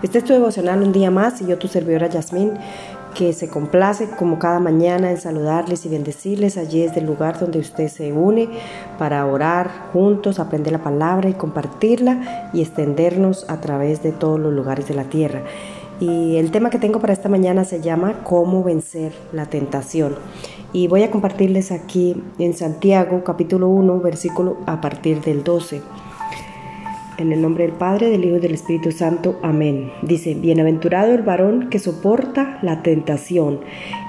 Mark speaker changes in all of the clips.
Speaker 1: Este es tu devocional un día más y yo tu servidora Yasmín que se complace como cada mañana en saludarles y bendecirles allí desde el lugar donde usted se une para orar juntos, aprender la palabra y compartirla y extendernos a través de todos los lugares de la tierra. Y el tema que tengo para esta mañana se llama Cómo vencer la tentación. Y voy a compartirles aquí en Santiago capítulo 1 versículo a partir del 12. En el nombre del Padre, del Hijo y del Espíritu Santo. Amén. Dice, bienaventurado el varón que soporta la tentación,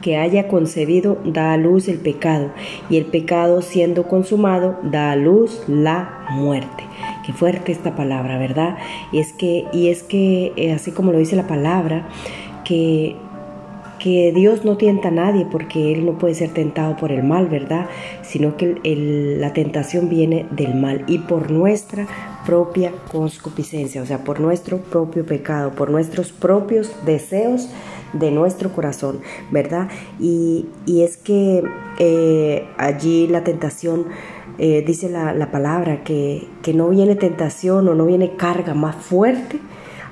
Speaker 1: que haya concebido da a luz el pecado, y el pecado siendo consumado da a luz la muerte. Qué fuerte esta palabra, ¿verdad? Y es que, y es que eh, así como lo dice la palabra, que que Dios no tienta a nadie porque Él no puede ser tentado por el mal, ¿verdad? Sino que la tentación viene del mal y por nuestra propia concupiscencia, o sea, por nuestro propio pecado, por nuestros propios deseos de nuestro corazón, ¿verdad? Y, es que eh, allí la tentación, eh, dice la, la palabra, que, que no viene tentación o no viene carga más fuerte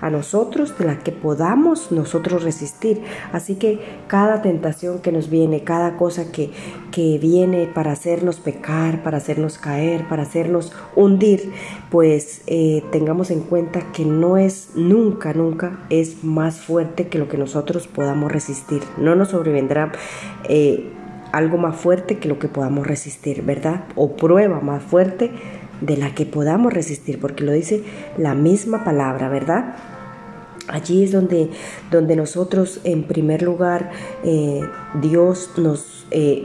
Speaker 1: a nosotros de la que podamos nosotros resistir. Así que cada tentación que nos viene, cada cosa que, que viene para hacernos pecar, para hacernos caer, para hacernos hundir, pues eh, tengamos en cuenta que no es nunca, nunca es más fuerte que lo que nosotros podamos resistir. No nos sobrevendrá. Eh, algo más fuerte que lo que podamos resistir, ¿verdad? O prueba más fuerte de la que podamos resistir, porque lo dice la misma palabra, ¿verdad? Allí es donde, donde nosotros, en primer lugar, eh, Dios nos eh,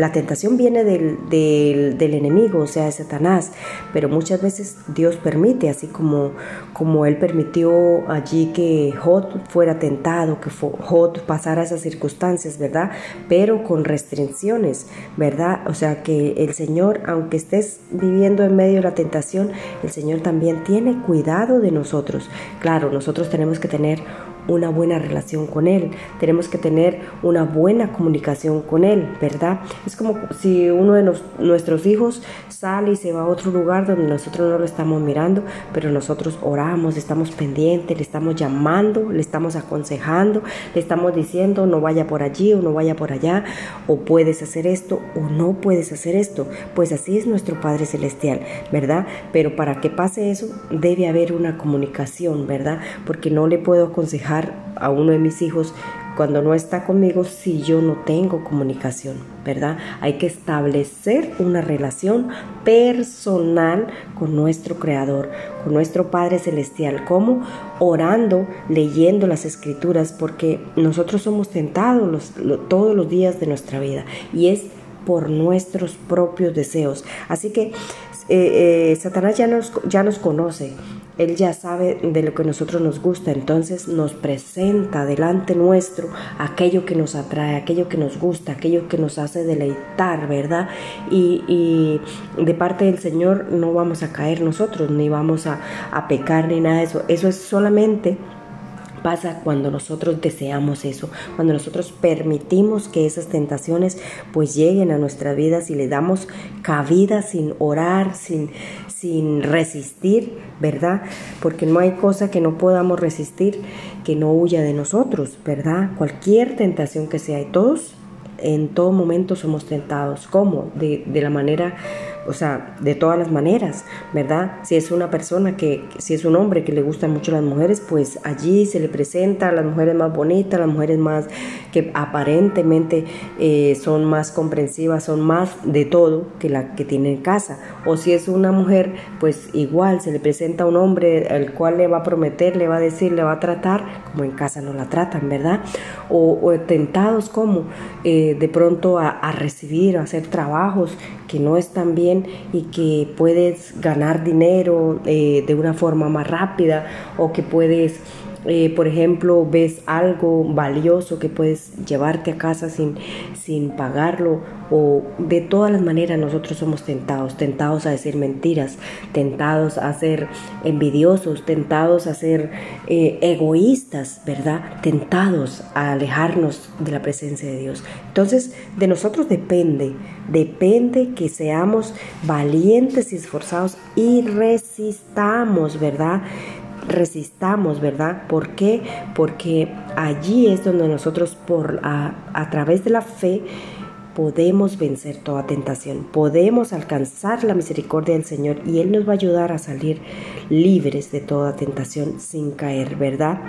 Speaker 1: la tentación viene del, del, enemigo, o sea, de Satanás, pero muchas veces Dios permite, así como, como Él permitió allí que Jod fuera tentado, que Jod pasara esas circunstancias, ¿verdad? Pero con restricciones, ¿verdad? O sea, que el Señor, aunque estés viviendo en medio de la tentación, el Señor también tiene cuidado de nosotros. Claro, nosotros tenemos que tener una buena relación con Él, tenemos que tener una buena comunicación con Él, ¿verdad? Es como si uno de nuestros hijos sale y se va a otro lugar donde nosotros no lo estamos mirando, pero nosotros oramos, estamos pendientes, le estamos llamando, le estamos aconsejando, le estamos diciendo no vaya por allí o no vaya por allá, o puedes hacer esto o no puedes hacer esto. Pues así es nuestro Padre Celestial, ¿verdad? Pero para que pase eso debe haber una comunicación, ¿verdad? Porque no le puedo aconsejar a uno de mis hijos cuando no está conmigo si yo no tengo comunicación, ¿verdad? Hay que establecer una relación personal con nuestro Creador, con nuestro Padre Celestial, como orando, leyendo las escrituras, porque nosotros somos tentados todos los días de nuestra vida y es por nuestros propios deseos. Así que eh, eh, Satanás ya nos, ya nos conoce, él ya sabe de lo que a nosotros nos gusta, entonces nos presenta delante nuestro aquello que nos atrae, aquello que nos gusta, aquello que nos hace deleitar, ¿verdad? Y, de parte del Señor no vamos a caer nosotros, ni vamos a, a pecar, ni nada de eso. Eso es solamente pasa cuando nosotros deseamos eso, cuando nosotros permitimos que esas tentaciones pues lleguen a nuestras vidas y le damos cabida sin orar, sin, sin resistir, ¿verdad? Porque no hay cosa que no podamos resistir que no huya de nosotros, ¿verdad? Cualquier tentación que sea, y todos en todo momento somos tentados. ¿Cómo? De, de la manera o sea, de todas las maneras, ¿verdad? Si es una persona que, si es un hombre que le gustan mucho las mujeres, pues allí se le presenta las mujeres más bonitas, las mujeres más que aparentemente eh, son más comprensivas, son más de todo que la que tiene en casa. O si es una mujer, pues igual se le presenta a un hombre al cual le va a prometer, le va a decir, le va a tratar, como en casa no la tratan, ¿verdad? O, tentados como eh, de pronto a, a recibir, a hacer trabajos que no están bien y que puedes ganar dinero eh, de una forma más rápida o que puedes eh, por ejemplo, ves algo valioso que puedes llevarte a casa sin, sin pagarlo o de todas las maneras nosotros somos tentados, tentados a decir mentiras, tentados a ser envidiosos, tentados a ser eh, egoístas, ¿verdad? Tentados a alejarnos de la presencia de Dios. Entonces, de nosotros depende, depende que seamos valientes y esforzados y resistamos, ¿verdad? resistamos, ¿verdad? ¿Por qué? Porque allí es donde nosotros por a, través de la fe podemos vencer toda tentación, podemos alcanzar la misericordia del Señor y Él nos va a ayudar a salir libres de toda tentación sin caer, ¿verdad?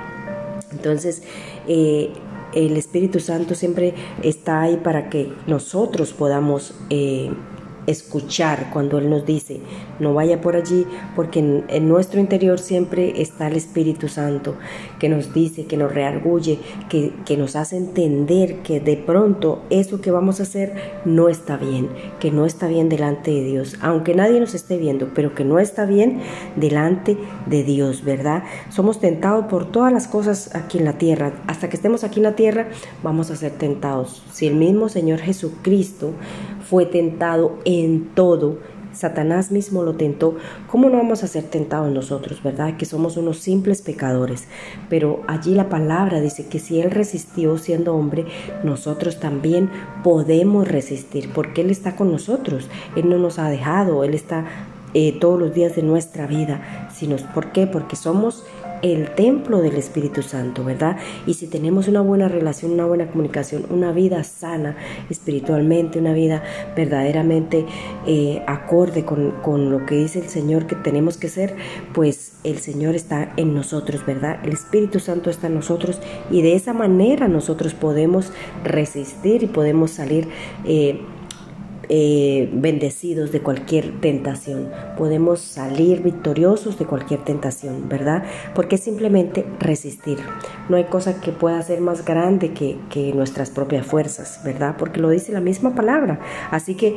Speaker 1: Entonces, eh, el Espíritu Santo siempre está ahí para que nosotros podamos eh, escuchar cuando Él nos dice, no vaya por allí, porque en, nuestro interior siempre está el Espíritu Santo que nos dice, que nos reargulle, que, que, nos hace entender que de pronto eso que vamos a hacer no está bien, que no está bien delante de Dios, aunque nadie nos esté viendo, pero que no está bien delante de Dios, ¿verdad? Somos tentados por todas las cosas aquí en la tierra. Hasta que estemos aquí en la tierra, vamos a ser tentados. Si el mismo Señor Jesucristo fue tentado en todo. Satanás mismo lo tentó. ¿Cómo no vamos a ser tentados nosotros, verdad? Que somos unos simples pecadores. Pero allí la palabra dice que si Él resistió siendo hombre, nosotros también podemos resistir, porque Él está con nosotros. Él no nos ha dejado, Él está eh, todos los días de nuestra vida. Sino, ¿Por qué? Porque somos el templo del Espíritu Santo, ¿verdad? Y si tenemos una buena relación, una buena comunicación, una vida sana espiritualmente, una vida verdaderamente eh, acorde con, con lo que dice el Señor que tenemos que ser, pues el Señor está en nosotros, ¿verdad? El Espíritu Santo está en nosotros y de esa manera nosotros podemos resistir y podemos salir. Eh, eh, bendecidos de cualquier tentación, podemos salir victoriosos de cualquier tentación, ¿verdad? Porque simplemente resistir. No hay cosa que pueda ser más grande que, que nuestras propias fuerzas, ¿verdad? Porque lo dice la misma palabra. Así que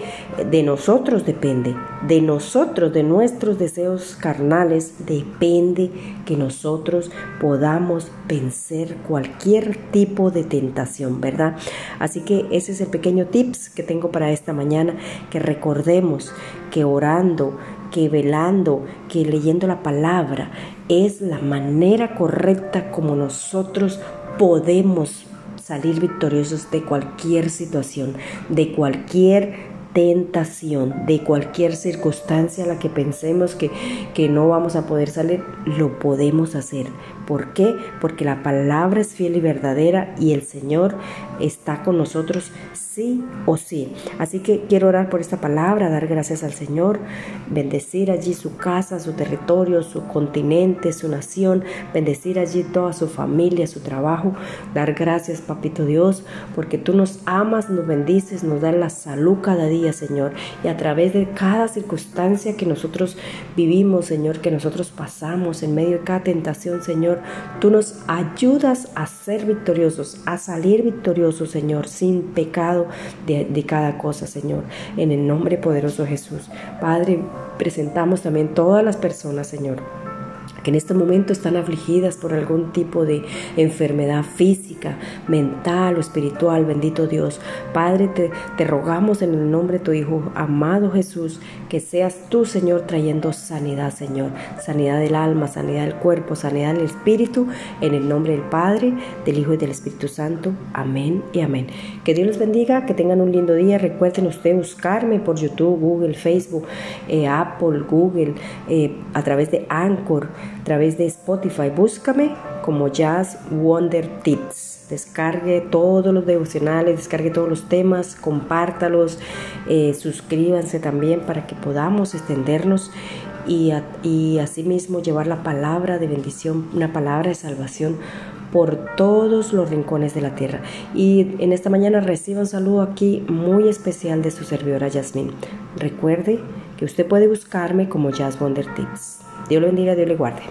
Speaker 1: de nosotros depende, de nosotros, de nuestros deseos carnales, depende que nosotros podamos vencer cualquier tipo de tentación, ¿verdad? Así que ese es el pequeño tips que tengo para esta mañana que recordemos que orando, que velando, que leyendo la palabra es la manera correcta como nosotros podemos salir victoriosos de cualquier situación, de cualquier tentación, de cualquier circunstancia a la que pensemos que, que no vamos a poder salir, lo podemos hacer. ¿Por qué? Porque la palabra es fiel y verdadera y el Señor está con nosotros sí o sí. Así que quiero orar por esta palabra, dar gracias al Señor, bendecir allí su casa, su territorio, su continente, su nación, bendecir allí toda su familia, su trabajo, dar gracias, papito Dios, porque tú nos amas, nos bendices, nos das la salud cada día, Señor, y a través de cada circunstancia que nosotros vivimos, Señor, que nosotros pasamos en medio de cada tentación, Señor, tú nos ayudas a ser victoriosos, a salir victoriosos, Señor, sin pecado de, cada cosa, Señor. En el nombre poderoso de Jesús. Padre, presentamos también todas las personas, Señor que en este momento están afligidas por algún tipo de enfermedad física, mental o espiritual, bendito Dios. Padre, te, rogamos en el nombre de tu Hijo, amado Jesús, que seas tú, Señor, trayendo sanidad, Señor. Sanidad del alma, sanidad del cuerpo, sanidad del espíritu, en el nombre del Padre, del Hijo y del Espíritu Santo. Amén y amén. Que Dios les bendiga, que tengan un lindo día. Recuerden ustedes buscarme por YouTube, Google, Facebook, eh, Apple, Google, eh, a través de Anchor a través de Spotify. Búscame como Jazz Wonder Tips. Descargue todos los devocionales, descargue todos los temas, compártalos, eh, suscríbanse también para que podamos extendernos y, y asimismo llevar la palabra de bendición, una palabra de salvación por todos los rincones de la tierra. Y en esta mañana reciba un saludo aquí muy especial de su servidora Yasmin. Recuerde que usted puede buscarme como Jazz Wonder Tips. Dios lo bendiga, Dios le guarde.